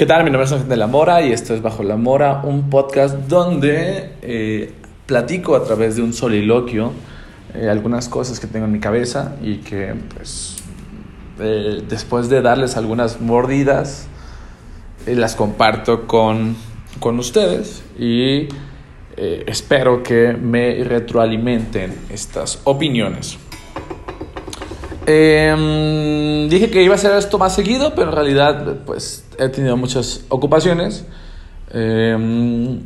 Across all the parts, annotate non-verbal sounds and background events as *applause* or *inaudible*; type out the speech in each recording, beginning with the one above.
¿Qué tal? Mi nombre es Ángel de la Mora y esto es Bajo la Mora, un podcast donde eh, platico a través de un soliloquio eh, algunas cosas que tengo en mi cabeza y que pues eh, después de darles algunas mordidas las comparto con, con ustedes y espero que me retroalimenten estas opiniones. Em, dije que iba a hacer esto más seguido, pero en realidad pues he tenido muchas ocupaciones, em,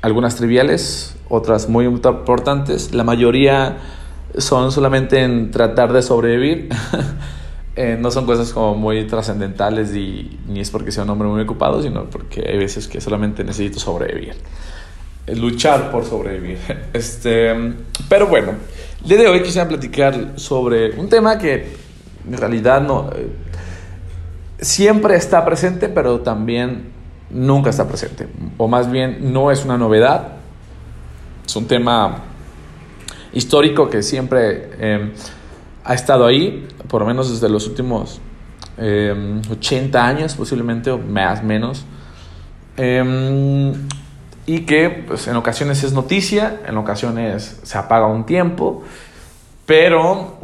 algunas triviales, otras muy importantes. La mayoría son solamente en tratar de sobrevivir. *laughs* Eh, no son cosas como muy trascendentales y ni es porque sea un hombre muy ocupado, sino porque hay veces que solamente necesito sobrevivir. Luchar por sobrevivir. *laughs* Este, pero bueno, el día de hoy quisiera platicar sobre un tema que en realidad no eh, siempre está presente, pero también nunca está presente. O más bien no es una novedad. Es un tema histórico que siempre em, ha estado ahí, por lo menos desde los últimos 80 em, años, posiblemente, o más, menos. Em, y que pues, en ocasiones es noticia, en ocasiones se apaga un tiempo, pero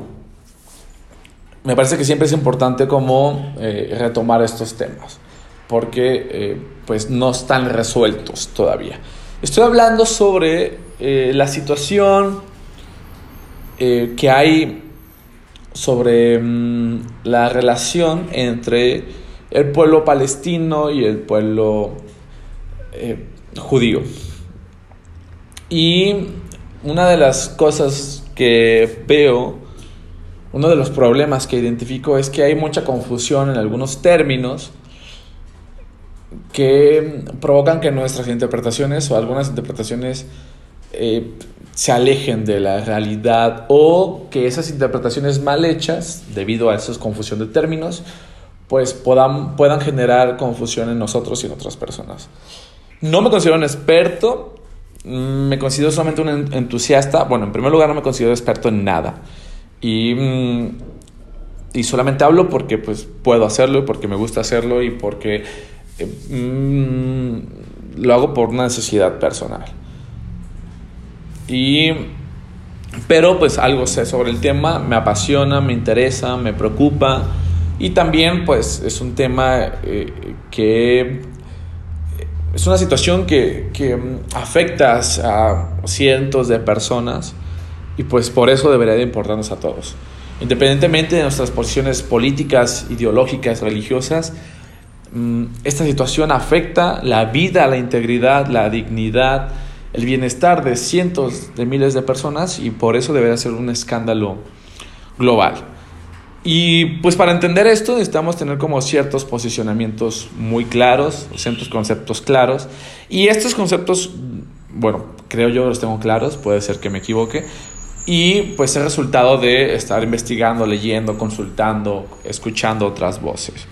me parece que siempre es importante como eh, retomar estos temas, porque eh, pues no están resueltos todavía. Estoy hablando sobre eh, la situación que hay sobre mm, la relación entre el pueblo palestino y el pueblo judío. Y una de las cosas que veo, uno de los problemas que identifico es que hay mucha confusión en algunos términos que provocan que nuestras interpretaciones o algunas interpretaciones eh, se alejen de la realidad o que esas interpretaciones mal hechas, debido a esa confusión de términos, pues puedan, puedan generar confusión en nosotros y en otras personas. No me considero un experto, me considero solamente un entusiasta. Bueno, en primer lugar no me considero experto en nada. Y, mm, y solamente hablo porque pues, puedo hacerlo, porque me gusta hacerlo y porque eh, mm, lo hago por una necesidad personal. Y, pero pues algo sé sobre el tema, me apasiona, me interesa, me preocupa. Y también pues es un tema eh, que es una situación que, que afecta a cientos de personas y pues por eso debería de importarnos a todos. Independientemente de nuestras posiciones políticas, ideológicas, religiosas, mm, esta situación afecta la vida, la integridad, la dignidad, el bienestar de cientos de miles de personas y por eso debería ser un escándalo global. Y pues para entender esto necesitamos tener como ciertos posicionamientos muy claros, ciertos conceptos claros. Y estos conceptos, bueno, creo yo los tengo claros, puede ser que me equivoque. Y pues es resultado de estar investigando, leyendo, consultando, escuchando otras voces.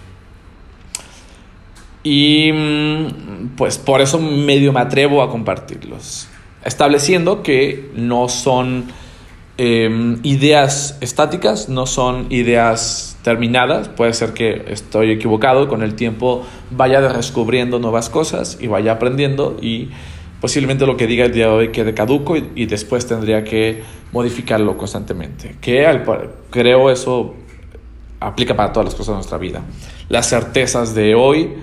Y mm, pues por eso medio me atrevo a compartirlos. Estableciendo que no son Em, ideas estáticas, no son ideas terminadas. Puede ser que estoy equivocado, con el tiempo vaya descubriendo nuevas cosas y vaya aprendiendo y posiblemente lo que diga el día de hoy quede caduco y, después tendría que modificarlo constantemente. Que creo eso aplica para todas las cosas de nuestra vida. Las certezas de hoy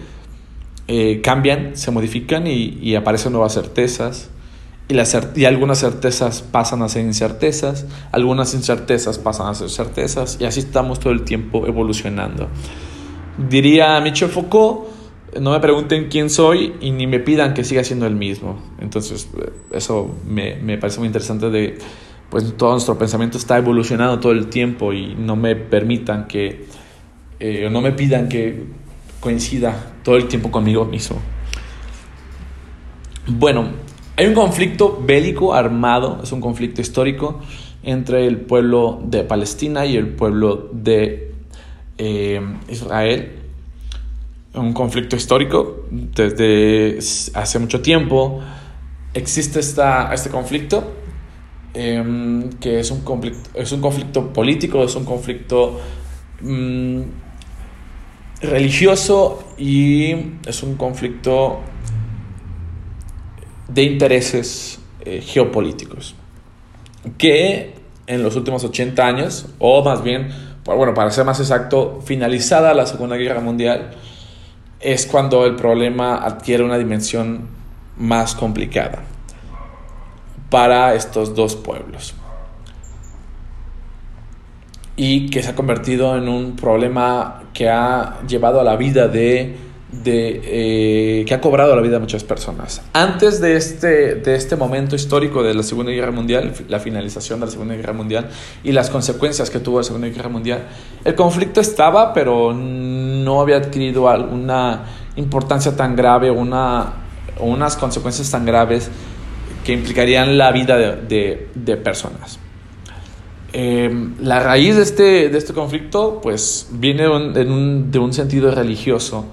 eh, cambian, se modifican y, y aparecen nuevas certezas y, algunas certezas pasan a ser incertezas, algunas incertezas pasan a ser certezas, y así estamos todo el tiempo evolucionando. Diría Michel Foucault, no me pregunten quién soy y ni me pidan que siga siendo el mismo. Entonces, eso me, parece muy interesante de, pues todo nuestro pensamiento está evolucionando todo el tiempo y no me permitan que, eh, no me pidan que coincida todo el tiempo conmigo mismo. Bueno, hay un conflicto bélico armado, es un conflicto histórico entre el pueblo de Palestina y el pueblo de eh, Israel. Un conflicto histórico desde hace mucho tiempo. Existe esta, este conflicto, em, que es un conflicto, es un conflicto político, es un conflicto mm, religioso y es un conflicto de intereses eh, geopolíticos que en los últimos 80 años, o más bien, bueno, para ser más exacto, finalizada la Segunda Guerra Mundial, es cuando el problema adquiere una dimensión más complicada para estos dos pueblos. Y que se ha convertido en un problema que ha llevado a la vida de, de eh, que ha cobrado la vida de muchas personas. Antes de este, de este momento histórico de la Segunda Guerra Mundial, la finalización de la Segunda Guerra Mundial y las consecuencias que tuvo la Segunda Guerra Mundial, el conflicto estaba, pero no había adquirido alguna importancia tan grave, una, unas consecuencias tan graves que implicarían la vida de, de, de personas. Em, la raíz de este, de este conflicto pues viene de un sentido religioso,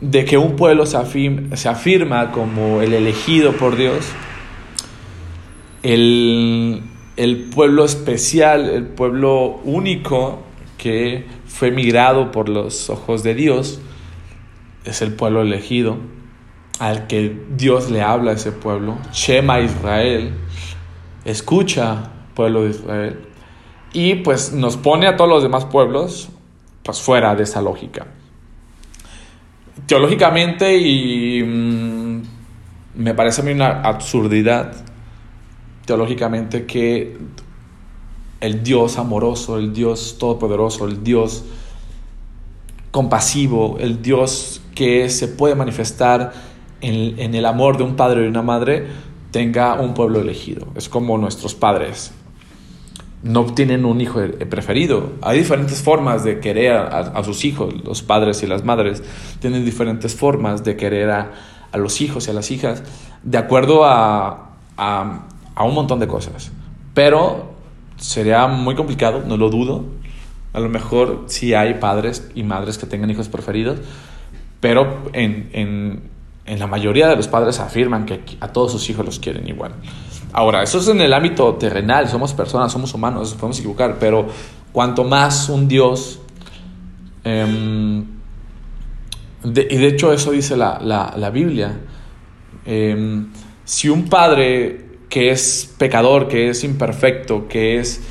de que un pueblo se, se afirma como el elegido por Dios, el, el pueblo especial, el pueblo único que fue migrado por los ojos de Dios, es el pueblo elegido, al que Dios le habla a ese pueblo, Shema Israel, escucha pueblo de Israel y pues nos pone a todos los demás pueblos pues fuera de esa lógica. Teológicamente y mm, me parece a mí una absurdidad teológicamente que el Dios amoroso, el Dios todopoderoso, el Dios compasivo, el Dios que se puede manifestar en, en, el amor de un padre y una madre, tenga un pueblo elegido. Es como nuestros padres no tienen un hijo preferido. Hay diferentes formas de querer a, sus hijos, los padres y las madres tienen diferentes formas de querer a, los hijos y a las hijas, de acuerdo a, a, un montón de cosas. Pero sería muy complicado, no lo dudo. A lo mejor sí hay padres y madres que tengan hijos preferidos, pero en, en, en la mayoría de los padres afirman que a todos sus hijos los quieren igual. Ahora, eso es en el ámbito terrenal, somos personas, somos humanos, podemos equivocar, pero cuanto más un Dios, em, y de hecho eso dice la, Biblia, em, si un padre que es pecador, que es imperfecto, que es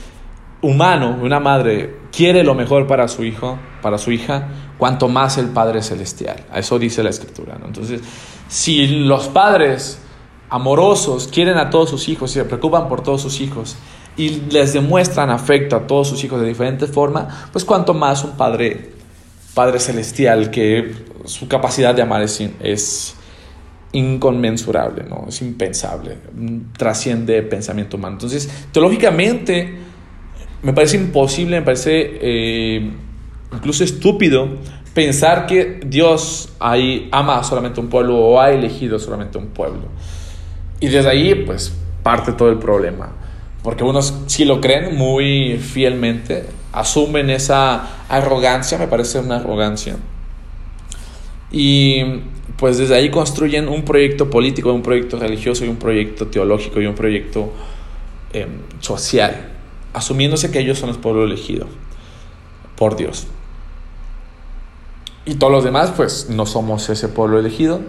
humano, una madre, quiere lo mejor para su hijo, para su hija, cuanto más el Padre Celestial. Eso dice la Escritura. Entonces, si los padres amorosos, quieren a todos sus hijos y se preocupan por todos sus hijos y les demuestran afecto a todos sus hijos de diferente forma, pues cuanto más un Padre, Padre Celestial que su capacidad de amar es, inconmensurable, ¿no? es impensable, trasciende el pensamiento humano. Entonces, teológicamente, me parece imposible, me parece eh, incluso estúpido pensar que Dios ahí ama solamente un pueblo o ha elegido solamente un pueblo. Y desde ahí, pues, parte todo el problema. Porque unos si lo creen muy fielmente, asumen esa arrogancia, me parece una arrogancia. Y pues desde ahí construyen un proyecto político, un proyecto religioso y un proyecto teológico y un proyecto em, social, asumiéndose que ellos son el pueblo elegido por Dios. Y todos los demás, pues no somos ese pueblo elegido,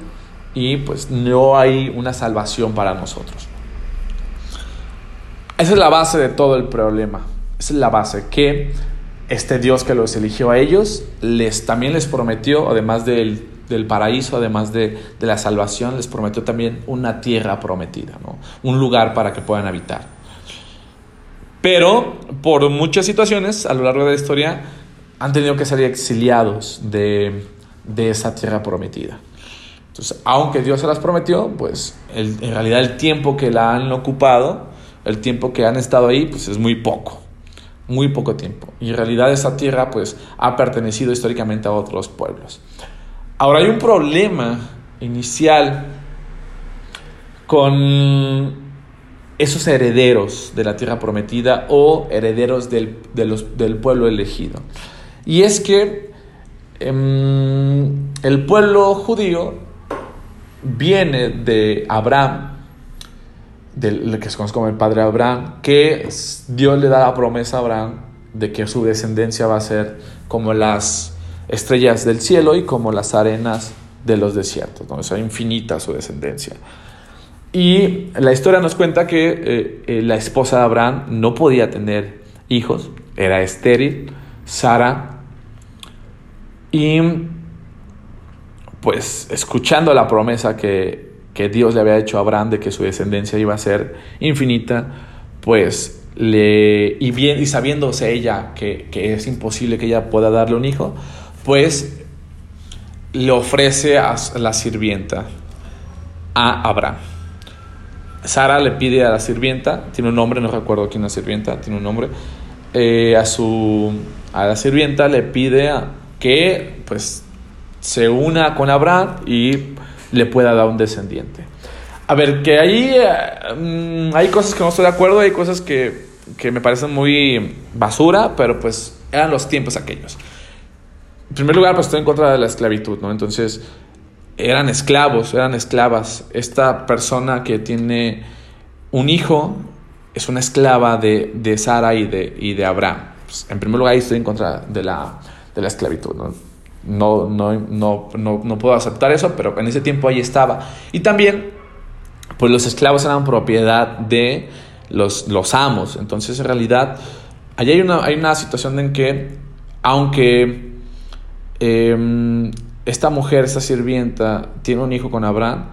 y pues no hay una salvación para nosotros. Esa es la base de todo el problema. Esa es la base, que este Dios que los eligió a ellos, les, también les prometió, además del, paraíso, además de, la salvación, les prometió también una tierra prometida, ¿no? un lugar para que puedan habitar. Pero por muchas situaciones a lo largo de la historia han tenido que salir exiliados de esa tierra prometida. Entonces, aunque Dios se las prometió, pues en realidad el tiempo que la han ocupado, el tiempo que han estado ahí, pues es muy poco, muy poco tiempo. Y en realidad esa tierra pues ha pertenecido históricamente a otros pueblos. Ahora hay un problema inicial con esos herederos de la tierra prometida o herederos del, del pueblo elegido. Y es que em, el pueblo judío viene de Abraham, del que se conoce como el padre Abraham, que Dios le da la promesa a Abraham de que su descendencia va a ser como las estrellas del cielo y como las arenas de los desiertos, ¿no? o infinita su descendencia. Y la historia nos cuenta que eh, eh, la esposa de Abraham no podía tener hijos, era estéril, Sara, y pues escuchando la promesa que, que Dios le había hecho a Abraham de que su descendencia iba a ser infinita, pues le, y, y sabiéndose ella que, que es imposible que ella pueda darle un hijo, pues le ofrece a la sirvienta a Abraham. Sara le pide a la sirvienta, tiene un nombre, no recuerdo quién es la sirvienta, tiene un nombre, eh, a, su, a la sirvienta le pide que pues se una con Abraham y le pueda dar un descendiente. A ver, que ahí eh, mm, hay cosas que no estoy de acuerdo, hay cosas que, que me parecen muy basura, pero pues eran los tiempos aquellos. En primer lugar, pues estoy en contra de la esclavitud, ¿no? Entonces, eran esclavos, eran esclavas. Esta persona que tiene un hijo es una esclava de, de Sara y de, y de Abraham. Pues, en primer lugar, estoy en contra de la, de la esclavitud, ¿no? No, no, no, no, no puedo aceptar eso, pero en ese tiempo ahí estaba. Y también, pues los esclavos eran propiedad de los, los amos. Entonces, en realidad, allí hay una, hay una situación en que, aunque Em, esta mujer, esta sirvienta, tiene un hijo con Abraham,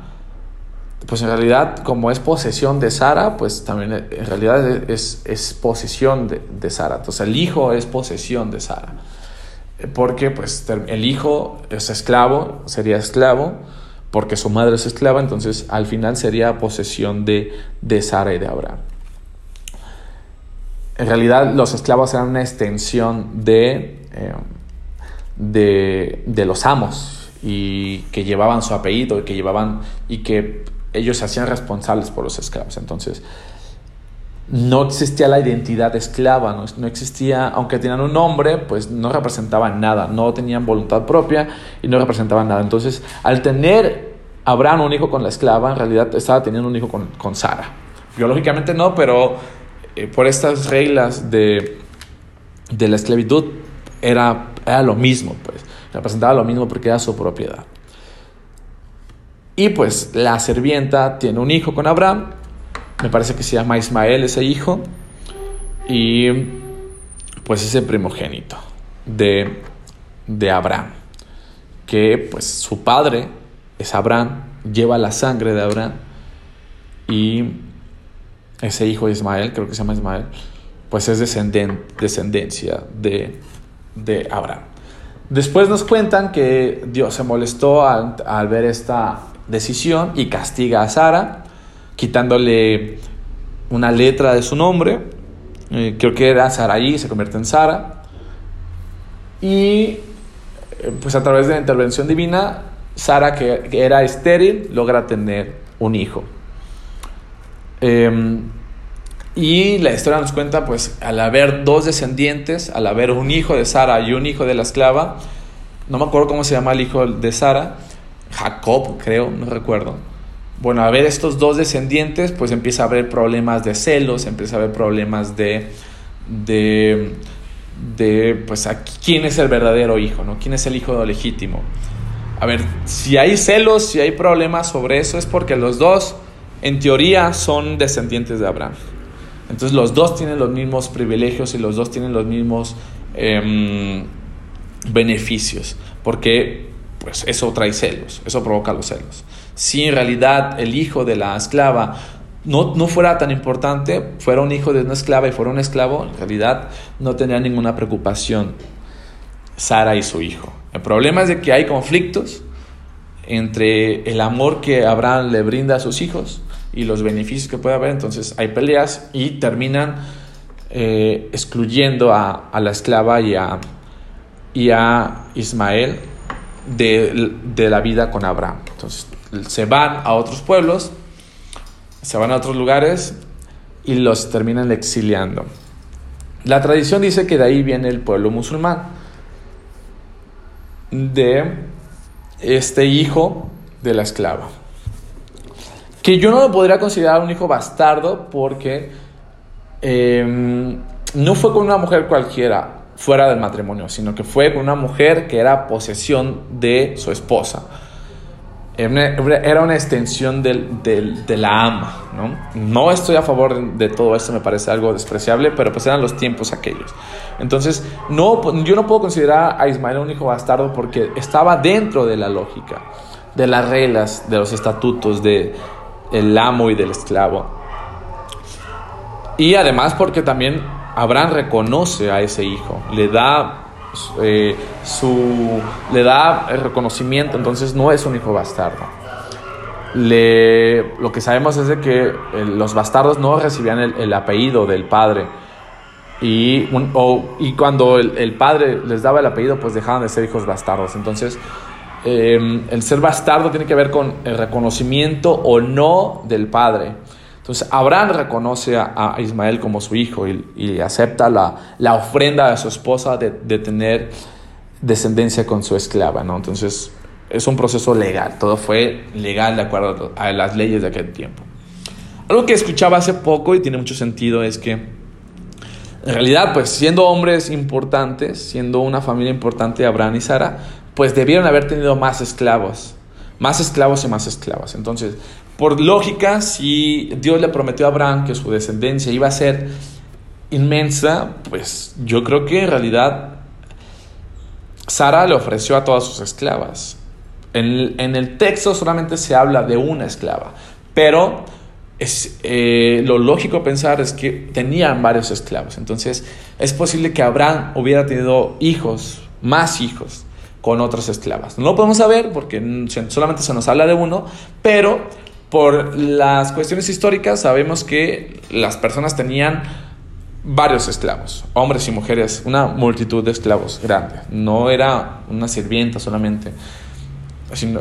pues en realidad, como es posesión de Sara, pues también en realidad es, es posesión de, Sara. Entonces el hijo es posesión de Sara. Porque pues el hijo es esclavo, sería esclavo, porque su madre es esclava, entonces al final sería posesión de, de Sara y de Abraham. En realidad los esclavos eran una extensión de... Em, de, de los amos y que llevaban su apellido y que llevaban y que ellos se hacían responsables por los esclavos. Entonces, no existía la identidad esclava, no, no, existía, aunque tenían un nombre, pues no representaban nada, no tenían voluntad propia y no representaban nada. Entonces, al tener Abraham un hijo con la esclava, en realidad estaba teniendo un hijo con, con Sara. Biológicamente no, pero eh, por estas reglas de, de la esclavitud era era lo mismo, pues. Representaba lo mismo porque era su propiedad. Y pues la sirvienta tiene un hijo con Abraham. Me parece que se llama Ismael ese hijo. Y pues es el primogénito de, de Abraham. Que pues su padre es Abraham, lleva la sangre de Abraham. Y ese hijo de Ismael, creo que se llama Ismael, pues es descendencia de de Abraham. Después nos cuentan que Dios se molestó al, ver esta decisión y castiga a Sara, quitándole una letra de su nombre. Eh, creo que era Saraí, se convierte en Sara. Y eh, pues a través de la intervención divina, Sara, que, era estéril, logra tener un hijo. Em, y la historia nos cuenta, pues, al haber dos descendientes, al haber un hijo de Sara y un hijo de la esclava, no me acuerdo cómo se llama el hijo de Sara, Jacob, creo, no recuerdo. Bueno, a ver estos dos descendientes, pues empieza a haber problemas de celos, empieza a haber problemas de, de, de pues, quién es el verdadero hijo, ¿no? ¿Quién es el hijo legítimo? A ver, si hay celos, si hay problemas sobre eso, es porque los dos, en teoría, son descendientes de Abraham. Entonces los dos tienen los mismos privilegios y los dos tienen los mismos em, beneficios, porque pues eso trae celos, eso provoca los celos. Si en realidad el hijo de la esclava no, no, fuera tan importante, fuera un hijo de una esclava y fuera un esclavo, en realidad no tendría ninguna preocupación Sara y su hijo. El problema es de que hay conflictos entre el amor que Abraham le brinda a sus hijos y los beneficios que puede haber. Entonces hay peleas y terminan eh, excluyendo a, la esclava y a, Ismael de, de, la vida con Abraham. Entonces se van a otros pueblos, se van a otros lugares y los terminan exiliando. La tradición dice que de ahí viene el pueblo musulmán, de este hijo de la esclava que yo no lo podría considerar un hijo bastardo porque em, no fue con una mujer cualquiera, fuera del matrimonio, sino que fue con una mujer que era posesión de su esposa. Era una extensión de la ama, ¿no? No estoy a favor de, todo esto, me parece algo despreciable, pero pues eran los tiempos aquellos. Entonces, no, yo no puedo considerar a Ismael un hijo bastardo porque estaba dentro de la lógica, de las reglas, de los estatutos, de amo y del esclavo. Y además porque también Abraham reconoce a ese hijo, le da eh, su, le da el reconocimiento, entonces no es un hijo bastardo. Le, lo que sabemos es de que eh, los bastardos no recibían el, apellido del padre. Y, y cuando el, padre les daba el apellido, pues dejaban de ser hijos bastardos. Entonces, em, el ser bastardo tiene que ver con el reconocimiento o no del padre. Entonces Abraham reconoce a, Ismael como su hijo y, acepta la, ofrenda de su esposa de, tener descendencia con su esclava, ¿no? Entonces es un proceso legal, todo fue legal de acuerdo a las leyes de aquel tiempo. Algo que escuchaba hace poco y tiene mucho sentido es que en realidad, pues siendo hombres importantes, siendo una familia importante, Abraham y Sara, pues debieron haber tenido más esclavos, más esclavos y más esclavas. Entonces, por lógica, si Dios le prometió a Abraham que su descendencia iba a ser inmensa, pues yo creo que en realidad Sara le ofreció a todas sus esclavas. En, el texto solamente se habla de una esclava, pero eh, lo lógico pensar es que tenían varios esclavos. Entonces es posible que Abraham hubiera tenido hijos, más hijos, con otras esclavas. No lo podemos saber porque solamente se nos habla de uno, pero por las cuestiones históricas sabemos que las personas tenían varios esclavos, hombres y mujeres, una multitud de esclavos grande. No era una sirvienta solamente.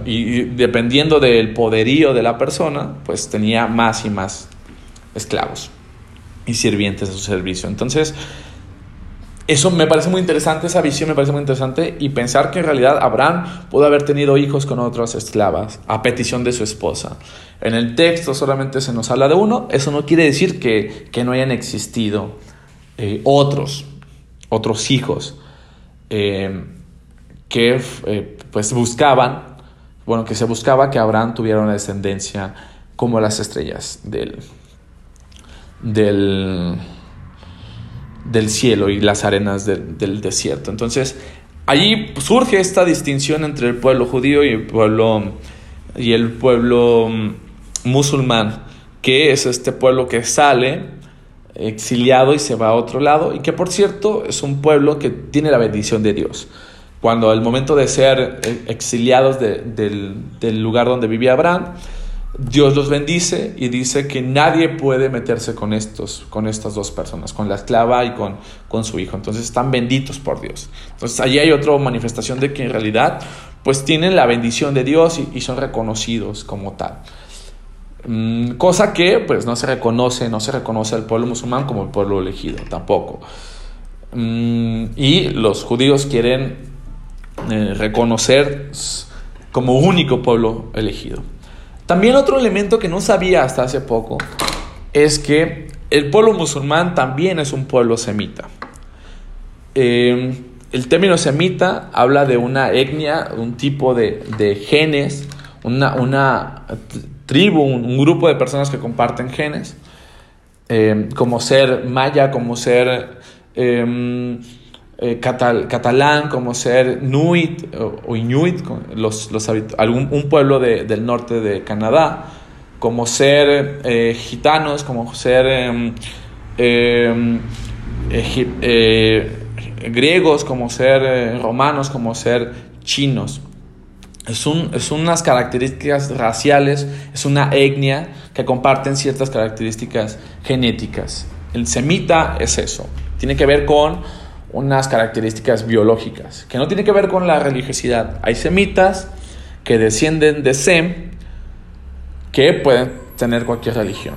y dependiendo del poderío de la persona, pues tenía más y más esclavos y sirvientes a su servicio. Entonces, eso me parece muy interesante, esa visión me parece muy interesante y pensar que en realidad Abraham pudo haber tenido hijos con otras esclavas a petición de su esposa. En el texto solamente se nos habla de uno, eso no quiere decir que, no hayan existido eh, otros, otros hijos eh, que eh, pues buscaban, bueno, que se buscaba que Abraham tuviera una descendencia como las estrellas del, del del cielo y las arenas del desierto. Entonces, allí surge esta distinción entre el pueblo judío y el pueblo, y el pueblo mm, musulmán, que es este pueblo que sale exiliado y se va a otro lado, y que por cierto es un pueblo que tiene la bendición de Dios. Cuando al momento de ser eh, exiliados del, del lugar donde vivía Abraham, Dios los bendice y dice que nadie puede meterse con estos, con estas dos personas, con la esclava y con, con su hijo. Entonces están benditos por Dios. Entonces allí hay otra manifestación de que en realidad pues tienen la bendición de Dios y, son reconocidos como tal. Mm, cosa que pues no se reconoce, no se reconoce al pueblo musulmán como el pueblo elegido, tampoco. Mm, y los judíos quieren eh, reconocer como único pueblo elegido. También otro elemento que no sabía hasta hace poco es que el pueblo musulmán también es un pueblo semita. Em, el término semita habla de una etnia, un tipo de, genes, una, tribu, un, grupo de personas que comparten genes, em, como ser maya, como ser em, eh, catalán, como ser Nuit o, Inuit, los, algún, un pueblo del norte de Canadá, como ser eh, gitanos, como ser em, em, eh, griegos, como ser romanos, como ser chinos. Es, un, es, unas características raciales, es una etnia que comparten ciertas características genéticas. El semita es eso, tiene que ver con unas características biológicas, que no tiene que ver con la religiosidad. Hay semitas que descienden de Sem, que pueden tener cualquier religión.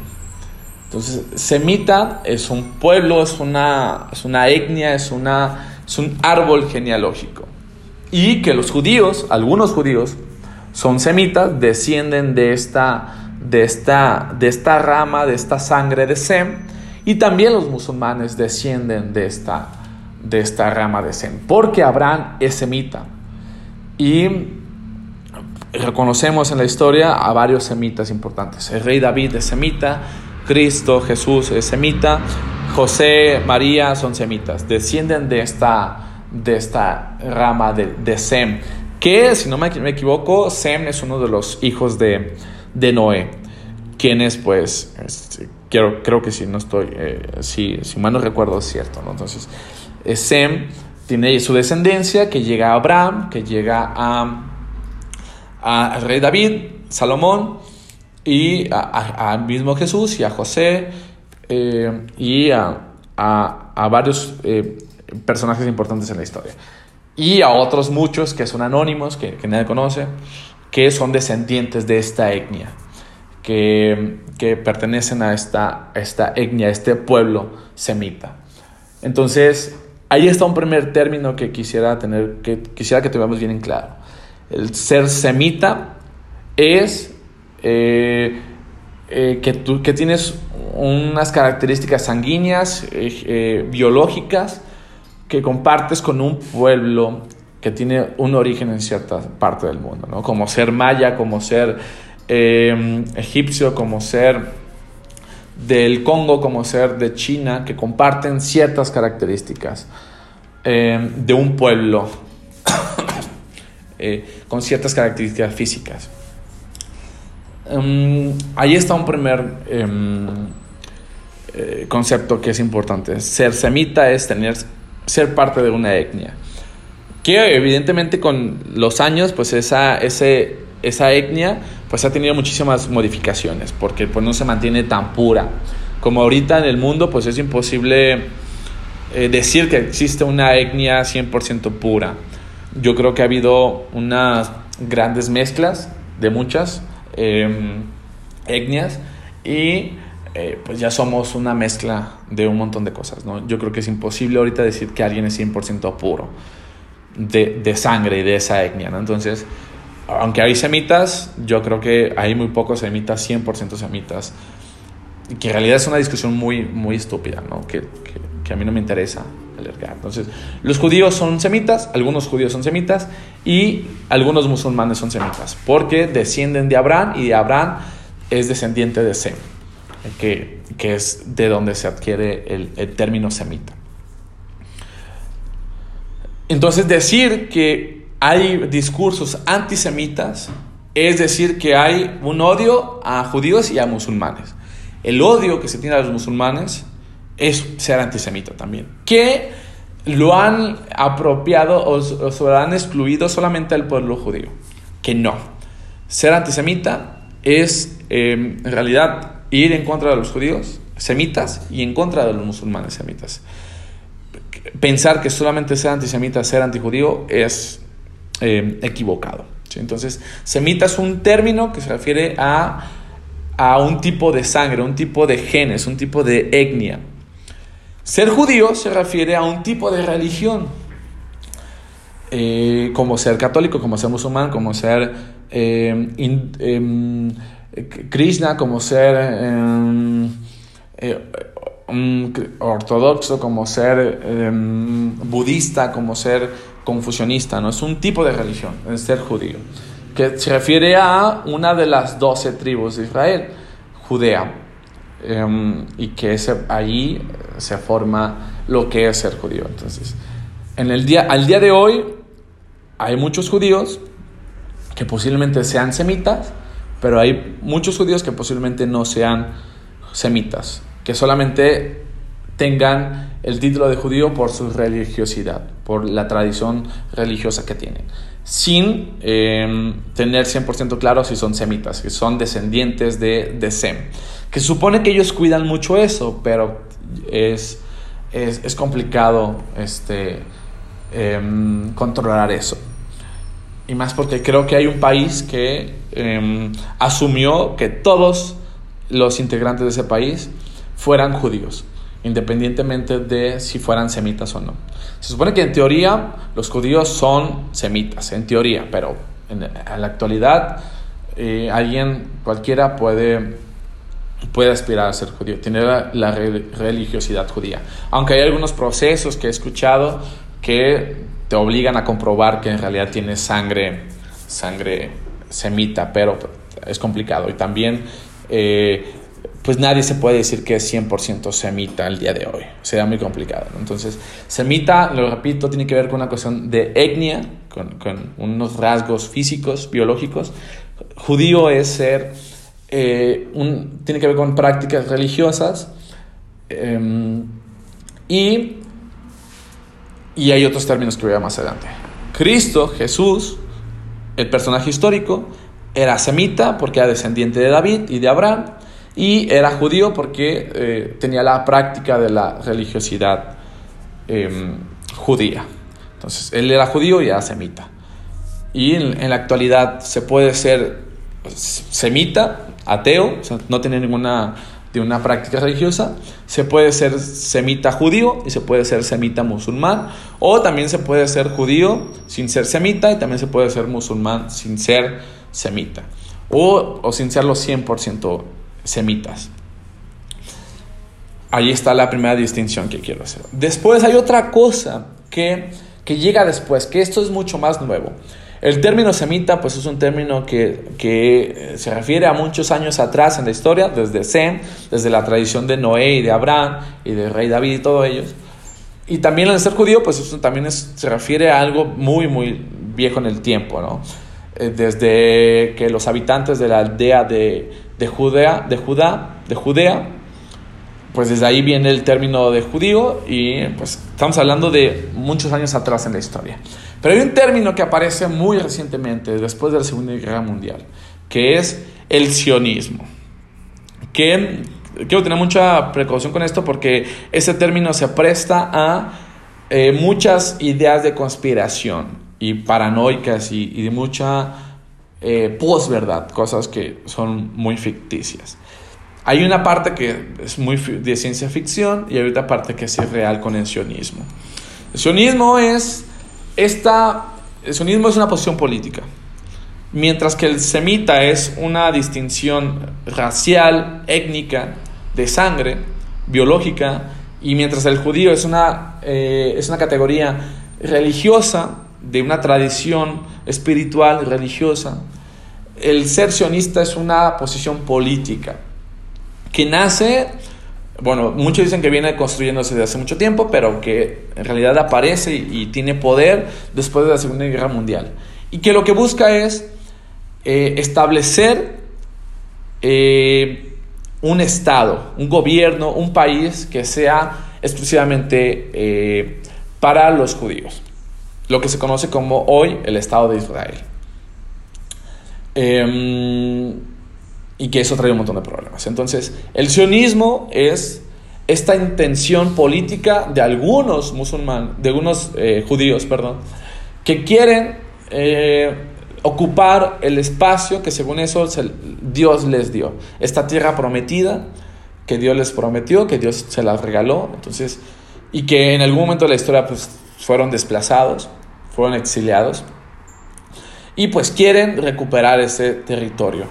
Entonces, semita es un pueblo, es una, es una etnia, es, una, es un árbol genealógico. Y que los judíos, algunos judíos, son semitas, descienden de esta, de esta, de esta rama, de esta sangre de Sem, y también los musulmanes descienden de esta de esta rama de Sem, porque Abraham es semita. Y reconocemos en la historia a varios semitas importantes. El rey David es semita, Cristo, Jesús es semita, José, María son semitas, descienden de esta, de esta rama de, de Sem, que si no me, equivoco, Sem es uno de los hijos de, de Noé, quienes pues, este, creo que si no estoy, eh, si, si mal no recuerdo es cierto, ¿no? Entonces, Sem tiene su descendencia que llega a Abraham, que llega a, a rey David, Salomón, y al mismo Jesús y a José eh, y a, a varios eh, personajes importantes en la historia. Y a otros muchos que son anónimos, que, nadie conoce, que son descendientes de esta etnia, que, que pertenecen a esta, esta etnia, este pueblo semita. Entonces, ahí está un primer término que quisiera, tener, que, quisiera que tengamos bien en claro. El ser semita es eh, eh, que, tú, que tienes unas características sanguíneas, eh, biológicas, que compartes con un pueblo que tiene un origen en cierta parte del mundo, ¿no? como ser maya, como ser egipcio, como ser del Congo, como ser de China, que comparten ciertas características de un pueblo *coughs* con ciertas características físicas. Em, ahí está un primer em, eh, concepto que es importante. Ser semita es tener, ser parte de una etnia. Que evidentemente con los años, pues esa, ese, esa etnia pues ha tenido muchísimas modificaciones, porque pues no se mantiene tan pura. Como ahorita en el mundo, pues es imposible eh, decir que existe una etnia 100% pura. Yo creo que ha habido unas grandes mezclas de muchas, Em, etnias y eh, pues ya somos una mezcla de un montón de cosas, ¿no? Yo creo que es imposible ahorita decir que alguien es 100% puro de, de, sangre y de esa etnia. Entonces, aunque hay semitas, yo creo que hay muy pocos semitas, 100% semitas, que en realidad es una discusión muy, muy estúpida, ¿no? Que, que a mí no me interesa entonces, los judíos son semitas, algunos judíos son semitas y algunos musulmanes son semitas, porque descienden de Abraham y Abraham es descendiente de Sem, que, que es de donde se adquiere el, el término semita. Entonces, decir que hay discursos antisemitas es decir que hay un odio a judíos y a musulmanes. El odio que se tiene a los musulmanes es ser antisemita también. Que lo han apropiado o, se lo han excluido solamente al pueblo judío. Que no. Ser antisemita es em, en realidad ir en contra de los judíos semitas y en contra de los musulmanes semitas. Pensar que solamente ser antisemita, ser antijudío es em, equivocado. Entonces, semita es un término que se refiere a, a un tipo de sangre, un tipo de genes, un tipo de etnia. Ser judío se refiere a un tipo de religión, eh, como ser católico, como ser musulmán, como ser eh, em, Krishna, como ser em, eh, ortodoxo, como ser em, budista, como ser confucionista, ¿no? Es un tipo de religión, ser judío, que se refiere a una de las doce tribus de Israel, Judea. Em, y que ese, ahí se forma lo que es ser judío. Entonces, en el día, al día de hoy hay muchos judíos que posiblemente sean semitas, pero hay muchos judíos que posiblemente no sean semitas, que solamente tengan el título de judío por su religiosidad, por la tradición religiosa que tienen, sin em, tener 100% claro si son semitas, que son descendientes de, de Sem que supone que ellos cuidan mucho eso, pero es, es, complicado este, em, controlar eso. Y más porque creo que hay un país que em, asumió que todos los integrantes de ese país fueran judíos, independientemente de si fueran semitas o no. Se supone que en teoría los judíos son semitas, en teoría, pero en, la actualidad eh, alguien, cualquiera puede puede aspirar a ser judío, tiene la, religiosidad judía. Aunque hay algunos procesos que he escuchado que te obligan a comprobar que en realidad tienes sangre, sangre semita, pero es complicado. Y también, eh, pues nadie se puede decir que es 100% semita el día de hoy. Sería muy complicado. Entonces, semita, lo repito, tiene que ver con una cuestión de etnia, con, con unos rasgos físicos, biológicos. Judío es ser eh, un, tiene que ver con prácticas religiosas em, y, y hay otros términos que voy a más adelante. Cristo, Jesús, el personaje histórico, era semita porque era descendiente de David y de Abraham y era judío porque eh, tenía la práctica de la religiosidad em, judía. Entonces, él era judío y era semita. Y en, en la actualidad se puede ser semita ateo, no tiene ninguna de una práctica religiosa, se puede ser semita judío y se puede ser semita musulmán, o también se puede ser judío sin ser semita y también se puede ser musulmán sin ser semita, o, o sin ser los 100% semitas. Ahí está la primera distinción que quiero hacer. Después hay otra cosa que, que llega después, que esto es mucho más nuevo. El término semita pues es un término que, que, eh, se refiere a muchos años atrás en la historia, desde Sem, desde la tradición de Noé y de Abraham y del rey David y todos ellos. Y también el ser judío pues eso también se refiere a algo muy, muy viejo en el tiempo, ¿no? Eh, desde que los habitantes de la aldea de, de, Judea, de, Judá, de Judea pues desde ahí viene el término de judío y pues estamos hablando de muchos años atrás en la historia. Pero hay un término que aparece muy recientemente, después de la Segunda Guerra Mundial, que es el sionismo. Que quiero tener mucha precaución con esto porque ese término se presta a eh, muchas ideas de conspiración y paranoicas y, de mucha eh, posverdad, cosas que son muy ficticias. Hay una parte que es muy de ciencia ficción y hay otra parte que es real con el sionismo. El sionismo es esta, el sionismo es una posición política, mientras que el semita es una distinción racial, étnica, de sangre, biológica, y mientras el judío es una, eh, es una categoría religiosa, de una tradición espiritual religiosa, el ser sionista es una posición política que nace, bueno, muchos dicen que viene construyéndose desde hace mucho tiempo, pero que en realidad aparece y, tiene poder después de la Segunda Guerra Mundial. Y que lo que busca es eh, establecer eh, un Estado, un gobierno, un país que sea exclusivamente eh, para los judíos, lo que se conoce como hoy el Estado de Israel. Y que eso trae un montón de problemas. Entonces, el sionismo es esta intención política de algunos musulmanes, de algunos eh, judíos, perdón, que quieren eh, ocupar el espacio que según eso Dios les dio, esta tierra prometida que Dios les prometió, que Dios se la regaló, entonces, y que en algún momento de la historia pues fueron desplazados, fueron exiliados, y pues quieren recuperar ese territorio.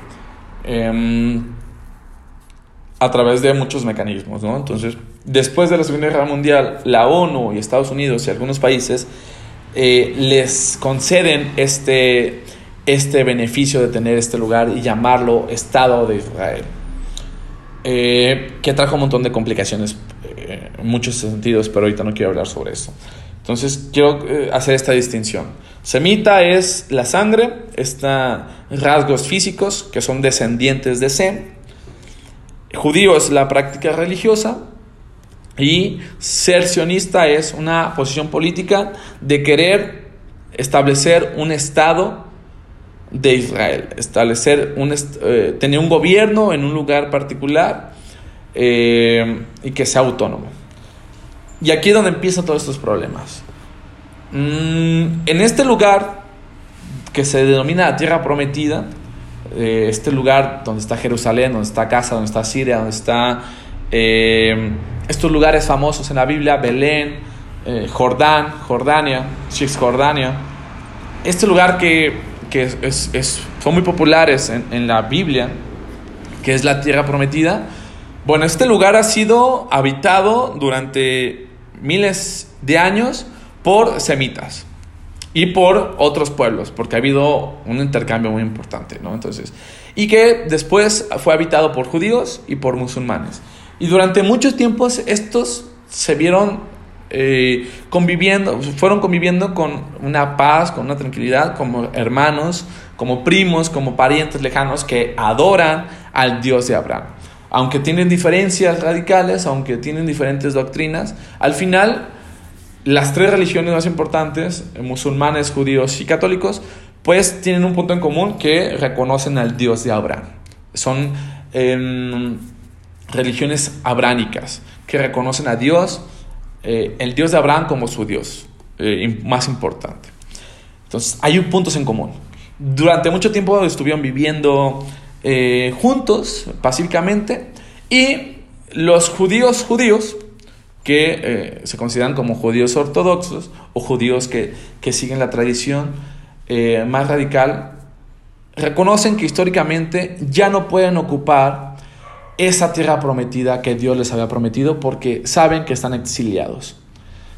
Em, a través de muchos mecanismos, ¿no? Entonces, después de la Segunda Guerra Mundial, la ONU y Estados Unidos y algunos países eh, les conceden este, este beneficio de tener este lugar y llamarlo Estado de Israel, eh, que trajo un montón de complicaciones eh, en muchos sentidos, pero ahorita no quiero hablar sobre eso. Entonces, quiero hacer esta distinción. Semita es la sangre, está rasgos físicos que son descendientes de Sem. Judío es la práctica religiosa. Y ser sionista es una posición política de querer establecer un Estado de Israel, establecer un, eh, tener un gobierno en un lugar particular eh, y que sea autónomo. Y aquí es donde empiezan todos estos problemas. Mm, en este lugar que se denomina Tierra Prometida, eh, este lugar donde está Jerusalén, donde está Casa, donde está Siria, donde está eh, estos lugares famosos en la Biblia, Belén, eh, Jordán, Jordania, Cisjordania, este lugar que, que es, son muy populares en, en, la Biblia, que es la tierra prometida. Bueno, este lugar ha sido habitado durante miles de años por semitas y por otros pueblos, porque ha habido un intercambio muy importante, ¿no? Entonces, y que después fue habitado por judíos y por musulmanes. Y durante muchos tiempos estos se vieron eh, conviviendo, fueron conviviendo con una paz, con una tranquilidad, como hermanos, como primos, como parientes lejanos que adoran al Dios de Abraham. Aunque tienen diferencias radicales, aunque tienen diferentes doctrinas, al final las tres religiones más importantes, musulmanes, judíos y católicos, pues tienen un punto en común que reconocen al Dios de Abraham. Son em, religiones abránicas que reconocen a Dios, eh, el Dios de Abraham como su Dios eh, más importante. Entonces, hay puntos en común. Durante mucho tiempo estuvieron viviendo eh, juntos, pacíficamente, y los judíos judíos, que eh, se consideran como judíos ortodoxos o judíos que, siguen la tradición eh, más radical, reconocen que históricamente ya no pueden ocupar esa tierra prometida que Dios les había prometido porque saben que están exiliados.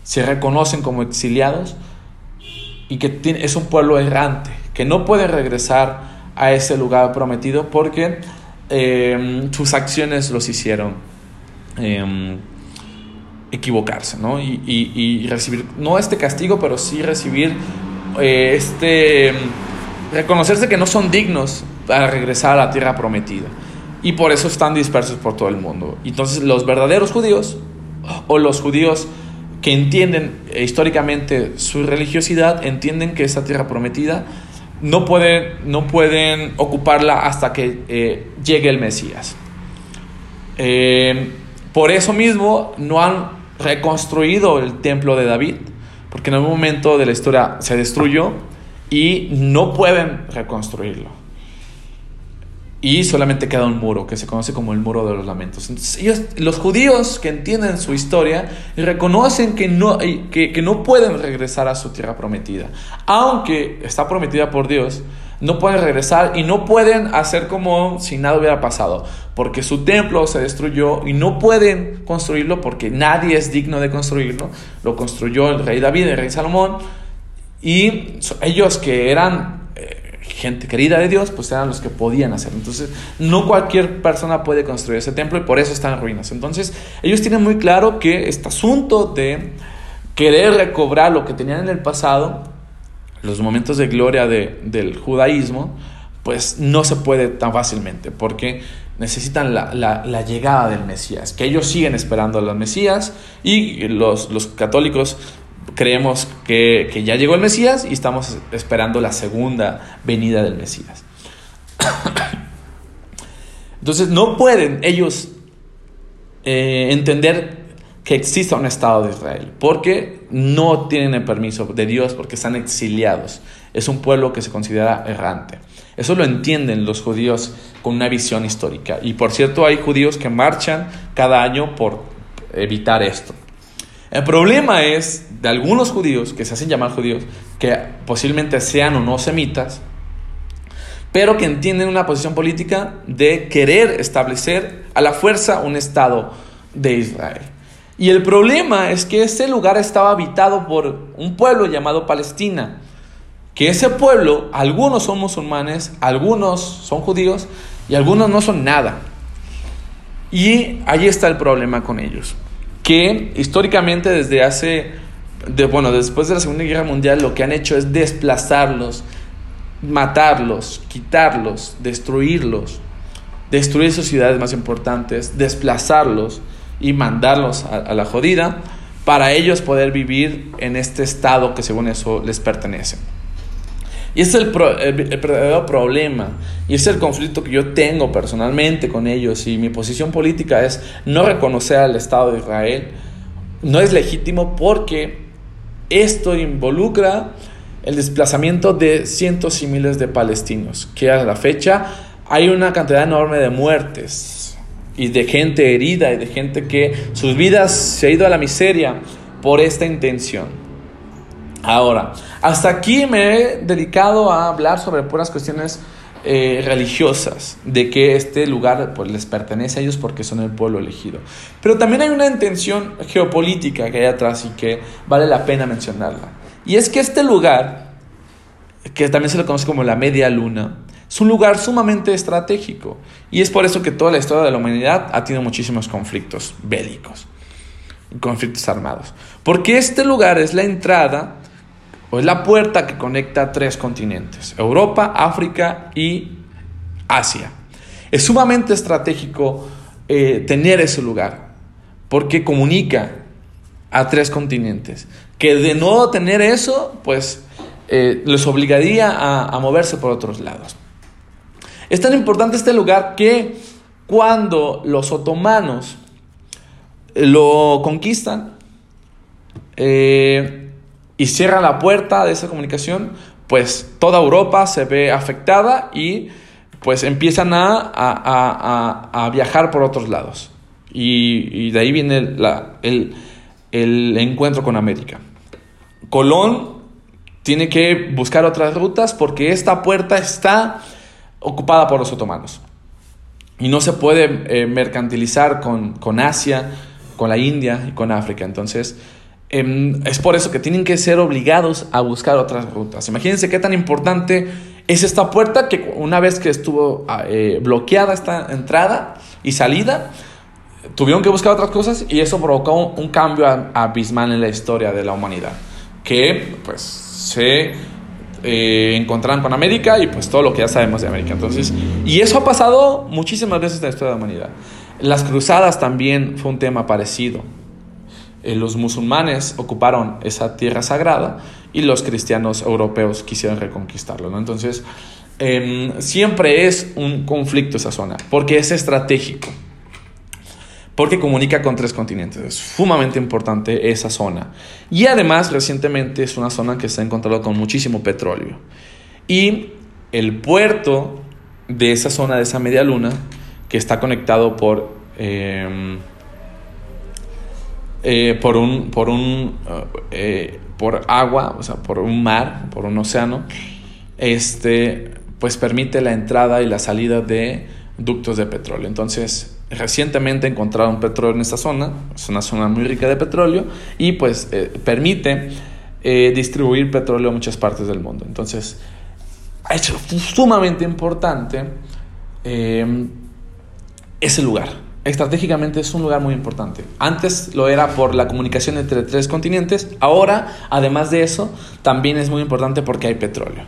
Se reconocen como exiliados y que es un pueblo errante, que no puede regresar a ese lugar prometido porque eh, sus acciones los hicieron equivocarse, ¿no? Y, recibir, no este castigo, pero sí recibir eh, este, reconocerse que no son dignos para regresar a la tierra prometida. Y por eso están dispersos por todo el mundo. Entonces los verdaderos judíos, o los judíos que entienden eh, históricamente su religiosidad, entienden que esa tierra prometida no pueden, no pueden ocuparla hasta que eh, llegue el Mesías. por eso mismo no han reconstruido el templo de David, porque en algún momento de la historia se destruyó y no pueden reconstruirlo. Y solamente queda un muro que se conoce como el muro de los lamentos. Entonces, ellos, los judíos que entienden su historia reconocen que no, que, que no pueden regresar a su tierra prometida. Aunque está prometida por Dios, no pueden regresar y no pueden hacer como si nada hubiera pasado, porque su templo se destruyó y no pueden construirlo porque nadie es digno de construirlo. Lo construyó el rey David, el rey Salomón, y ellos que eran eh, gente querida de Dios, pues eran los que podían hacerlo. Entonces, no cualquier persona puede construir ese templo y por eso están en ruinas. Entonces, ellos tienen muy claro que este asunto de querer recobrar lo que tenían en el pasado, los momentos de gloria del judaísmo, pues no se puede tan fácilmente, porque necesitan la, llegada del Mesías, que ellos siguen esperando al Mesías y los, católicos creemos que, ya llegó el Mesías y estamos esperando la segunda venida del Mesías. *coughs* Entonces no pueden ellos eh, entender que exista un Estado de Israel, porque no tienen el permiso de Dios, porque están exiliados. Es un pueblo que se considera errante. Eso lo entienden los judíos con una visión histórica. Y por cierto, hay judíos que marchan cada año por evitar esto. El problema es de algunos judíos, que se hacen llamar judíos, que posiblemente sean o no semitas, pero que entienden una posición política de querer establecer a la fuerza un Estado de Israel. Y el problema es que ese lugar estaba habitado por un pueblo llamado Palestina. Que ese pueblo, algunos son musulmanes, algunos son judíos y algunos no son nada. Y ahí está el problema con ellos. Que históricamente desde hace, de, bueno, después de la Segunda Guerra Mundial lo que han hecho es desplazarlos, matarlos, quitarlos, destruirlos, destruir sus ciudades más importantes, desplazarlos y mandarlos a, la jodida para ellos poder vivir en este estado que según eso les pertenece. Y es el, verdadero problema. Y es el conflicto que yo tengo personalmente con ellos. Y mi posición política es no reconocer al Estado de Israel. No es legítimo porque esto involucra el desplazamiento de cientos y miles de palestinos. Que a la fecha hay una cantidad enorme de muertes y de gente herida y de gente que sus vidas se ha ido a la miseria por esta intención. Ahora, hasta aquí me he dedicado a hablar sobre puras cuestiones eh, religiosas de que este lugar pues, les pertenece a ellos porque son el pueblo elegido. Pero también hay una intención geopolítica que hay atrás y que vale la pena mencionarla. Y es que este lugar, que también se le conoce como la media luna, es un lugar sumamente estratégico. Y es por eso que toda la historia de la humanidad ha tenido muchísimos conflictos bélicos, conflictos armados. Porque este lugar es la entrada o es la puerta que conecta tres continentes, Europa, África y Asia. Es sumamente estratégico eh, tener ese lugar, porque comunica a tres continentes, que de no tener eso, pues eh, les obligaría a moverse por otros lados. Es tan importante este lugar que cuando los otomanos lo conquistan, eh, y cierran la puerta de esa comunicación, pues toda Europa se ve afectada y pues empiezan a, a, viajar por otros lados. Y, de ahí viene el, el encuentro con América. Colón tiene que buscar otras rutas porque esta puerta está ocupada por los otomanos. Y no se puede eh, mercantilizar con, con Asia, con la India y con África. Entonces, Em, es por eso que tienen que ser obligados a buscar otras rutas. Imagínense qué tan importante es esta puerta que una vez que estuvo ah, eh, bloqueada esta entrada y salida, tuvieron que buscar otras cosas y eso provocó un, cambio abismal en la historia de la humanidad, que pues se eh, encontraron con América y pues todo lo que ya sabemos de América. Entonces, y eso ha pasado muchísimas veces en la historia de la humanidad. Las cruzadas también fue un tema parecido. Eh, los musulmanes ocuparon esa tierra sagrada y los cristianos europeos quisieron reconquistarlo. ¿no? Entonces, em, siempre es un conflicto esa zona, porque es estratégico, porque comunica con tres continentes. Es sumamente importante esa zona. Y además, recientemente es una zona que se ha encontrado con muchísimo petróleo. Y el puerto de esa zona, de esa media luna, que está conectado por... Em, eh, por un, por un, eh, por agua, o sea, por un mar, por un océano, este, pues permite la entrada y la salida de ductos de petróleo. Entonces, recientemente encontraron petróleo en esta zona, es una zona muy rica de petróleo y pues eh, permite distribuir petróleo a muchas partes del mundo. Entonces, es sumamente importante ese lugar estratégicamente es un lugar muy importante. Antes lo era por la comunicación entre tres continentes, ahora, además de eso, también es muy importante porque hay petróleo.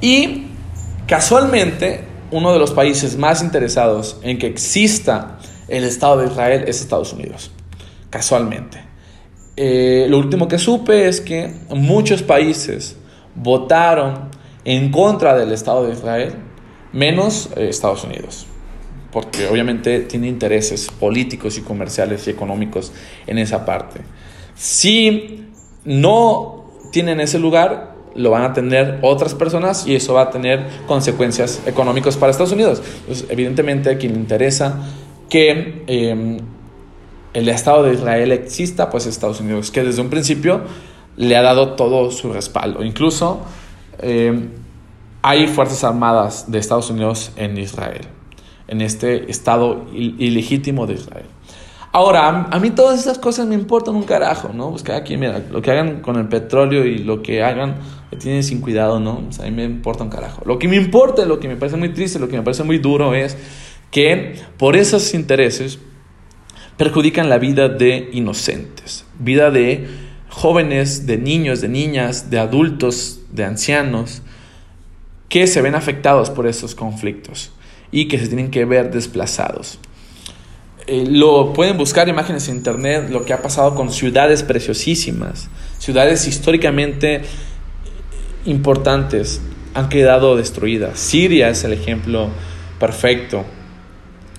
Y casualmente, uno de los países más interesados en que exista el Estado de Israel es Estados Unidos. Casualmente. Eh, lo último que supe es que muchos países votaron en contra del Estado de Israel, menos eh, Estados Unidos porque obviamente tiene intereses políticos y comerciales y económicos en esa parte. Si no tienen ese lugar, lo van a tener otras personas y eso va a tener consecuencias económicas para Estados Unidos. Entonces, evidentemente, a quien le interesa que em, el Estado de Israel exista, pues Estados Unidos, que desde un principio le ha dado todo su respaldo. Incluso em, hay fuerzas armadas de Estados Unidos en Israel en este estado ilegítimo de Israel. Ahora, a mí todas esas cosas me importan un carajo, ¿no? Pues cada quien, mira, lo que hagan con el petróleo y lo que hagan, lo tienen sin cuidado, ¿no? a mí me importa un carajo. Lo que me importa, lo que me parece muy triste, lo que me parece muy duro es que por esos intereses perjudican la vida de inocentes, vida de jóvenes, de niños, de niñas, de adultos, de ancianos, que se ven afectados por esos conflictos y que se tienen que ver desplazados. Eh, lo pueden buscar imágenes en internet, lo que ha pasado con ciudades preciosísimas, ciudades históricamente importantes han quedado destruidas. Siria es el ejemplo perfecto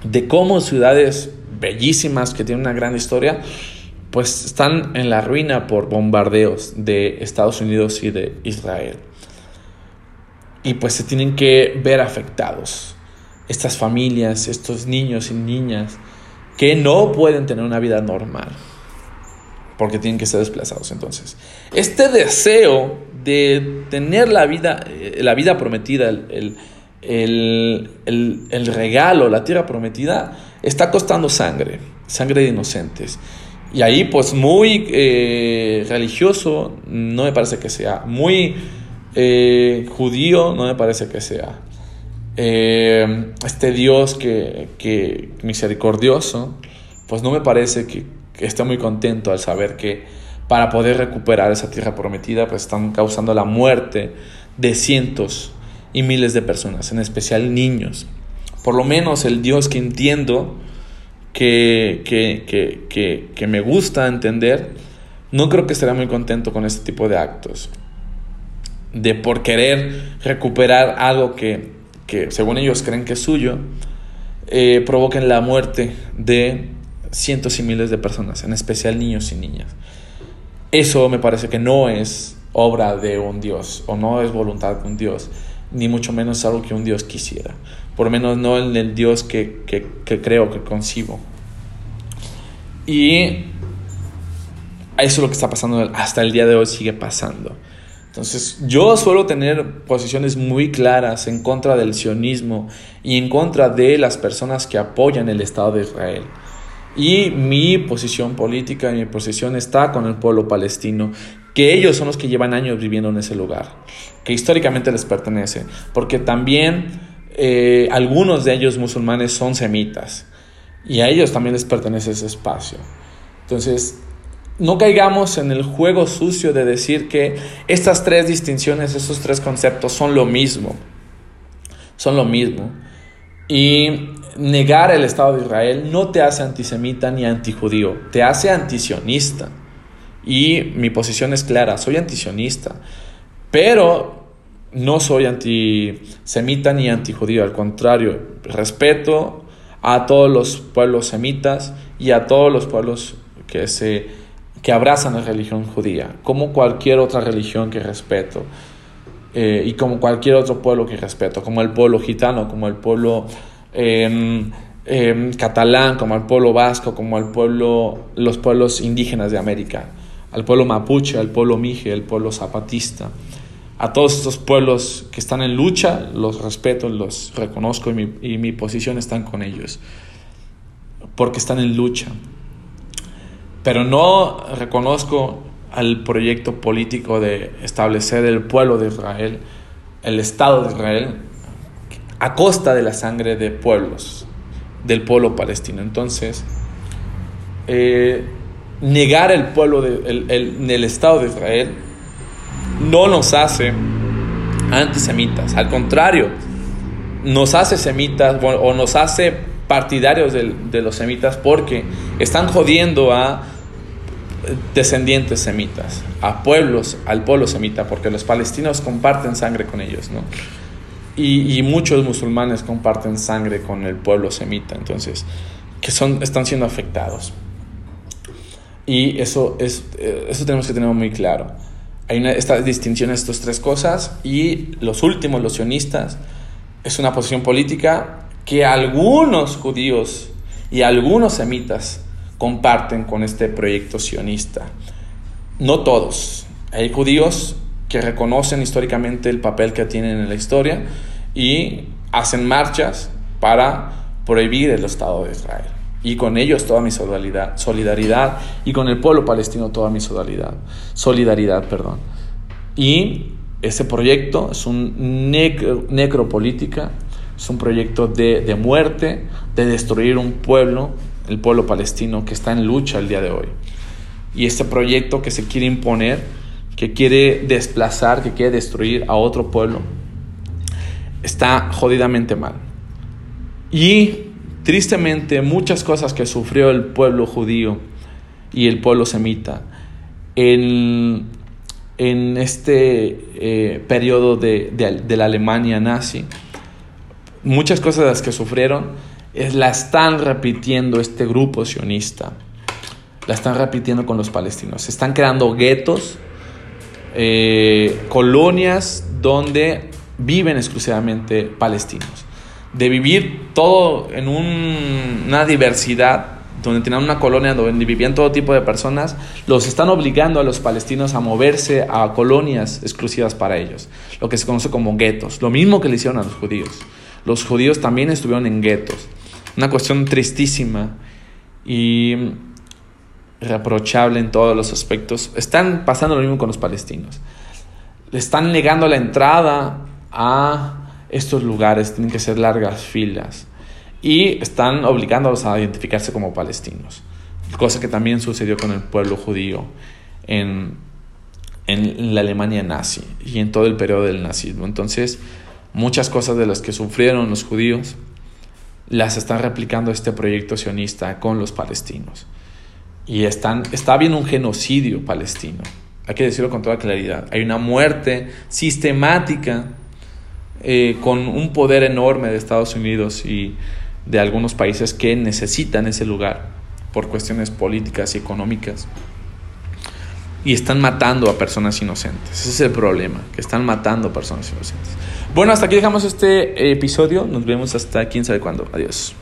de cómo ciudades bellísimas que tienen una gran historia, pues están en la ruina por bombardeos de Estados Unidos y de Israel. Y pues se tienen que ver afectados estas familias, estos niños y niñas que no pueden tener una vida normal porque tienen que ser desplazados. Entonces, este deseo de tener la vida, eh, la vida prometida, el, el, regalo, la tierra prometida, está costando sangre, sangre de inocentes. Y ahí pues muy eh, religioso no me parece que sea, muy eh, judío no me parece que sea. Eh, este Dios que, que, misericordioso, pues no me parece que, que esté muy contento al saber que para poder recuperar esa tierra prometida pues están causando la muerte de cientos y miles de personas, en especial niños. Por lo menos el Dios que entiendo, que, que, me gusta entender, no creo que estará muy contento con este tipo de actos. De por querer recuperar algo que, según ellos creen que es suyo, eh, provoquen la muerte de cientos y miles de personas, en especial niños y niñas. Eso me parece que no es obra de un Dios o no es voluntad de un Dios ni mucho menos algo que un Dios quisiera. Por lo menos no en el Dios que, creo, que concibo. Y eso es lo que está pasando hasta el día de hoy, sigue pasando. Entonces, yo suelo tener posiciones muy claras en contra del sionismo y en contra de las personas que apoyan el Estado de Israel. Y mi posición política y mi posición está con el pueblo palestino, que ellos son los que llevan años viviendo en ese lugar, que históricamente les pertenece, porque también eh, algunos de ellos musulmanes son semitas y a ellos también les pertenece ese espacio. Entonces, no caigamos en el juego sucio de decir que estas tres distinciones, esos tres conceptos son lo mismo, son lo mismo. Y negar el Estado de Israel no te hace antisemita ni antijudío, te hace antisionista. Y mi posición es clara, soy antisionista, pero no soy antisemita ni antijudío, al contrario, respeto a todos los pueblos semitas y a todos los pueblos que, se, que abrazan la religión judía, como cualquier otra religión que respeto. Eh, y como cualquier otro pueblo que respeto, como el pueblo gitano, como el pueblo em, catalán, como el pueblo vasco, como el pueblo, los pueblos indígenas de América al pueblo mapuche, al pueblo mije, al pueblo zapatista, a todos estos pueblos que están en lucha, los respeto, los reconozco y mi, y mi posición está con ellos, porque están en lucha. Pero no reconozco al proyecto político de establecer el pueblo de Israel, el Estado de Israel, a costa de la sangre de pueblos, del pueblo palestino. Entonces, eh, negar el pueblo de, el, Estado de Israel no nos hace antisemitas, al contrario, nos hace semitas o nos hace partidarios de, los semitas porque están jodiendo a descendientes semitas, a pueblos, al pueblo semita, porque los palestinos comparten sangre con ellos, ¿no? Y, muchos musulmanes comparten sangre con el pueblo semita, entonces, que son, están siendo afectados. Y eso, es, eh, eso tenemos que tener muy claro. Hay una, esta distinción de estas tres cosas y los últimos, los sionistas, es una posición política que algunos judíos y algunos semitas comparten con este proyecto sionista. No todos. Hay judíos que reconocen históricamente el papel que tienen en la historia y hacen marchas para prohibir el Estado de Israel y con ellos toda mi solidaridad, y con el pueblo palestino toda mi solidaridad, solidaridad, perdón. Y ese proyecto es un necropolítica, es un proyecto de, de, muerte, de destruir un pueblo, el pueblo palestino que está en lucha el día de hoy. Y este proyecto que se quiere imponer, que quiere desplazar, que quiere destruir a otro pueblo, está jodidamente mal. Y Tristemente, muchas cosas que sufrió el pueblo judío y el pueblo semita en, en este eh, periodo de, la Alemania nazi, muchas cosas de las que sufrieron es, la están repitiendo este grupo sionista, la están repitiendo con los palestinos. Se están creando guetos, eh, colonias donde viven exclusivamente palestinos de vivir todo en una diversidad donde tenían una colonia donde vivían todo tipo de personas, los están obligando a los palestinos a moverse a colonias exclusivas para ellos, lo que se conoce como guetos, lo mismo que le hicieron a los judíos. Los judíos también estuvieron en guetos, una cuestión tristísima y reprochable en todos los aspectos. Están pasando lo mismo con los palestinos. Le están negando la entrada a estos lugares, tienen que ser largas filas y están obligándolos a identificarse como palestinos, cosa que también sucedió con el pueblo judío en, en la Alemania nazi y en todo el periodo del nazismo. Entonces, muchas cosas de las que sufrieron los judíos las están replicando este proyecto sionista con los palestinos. Y están, está habiendo un genocidio palestino. Hay que decirlo con toda claridad. Hay una muerte sistemática eh, con un poder enorme de Estados Unidos y de algunos países que necesitan ese lugar por cuestiones políticas y económicas. Y están matando a personas inocentes. Ese es el problema, que están matando a personas inocentes. Bueno, hasta aquí dejamos este episodio. Nos vemos hasta quién sabe cuándo. Adiós.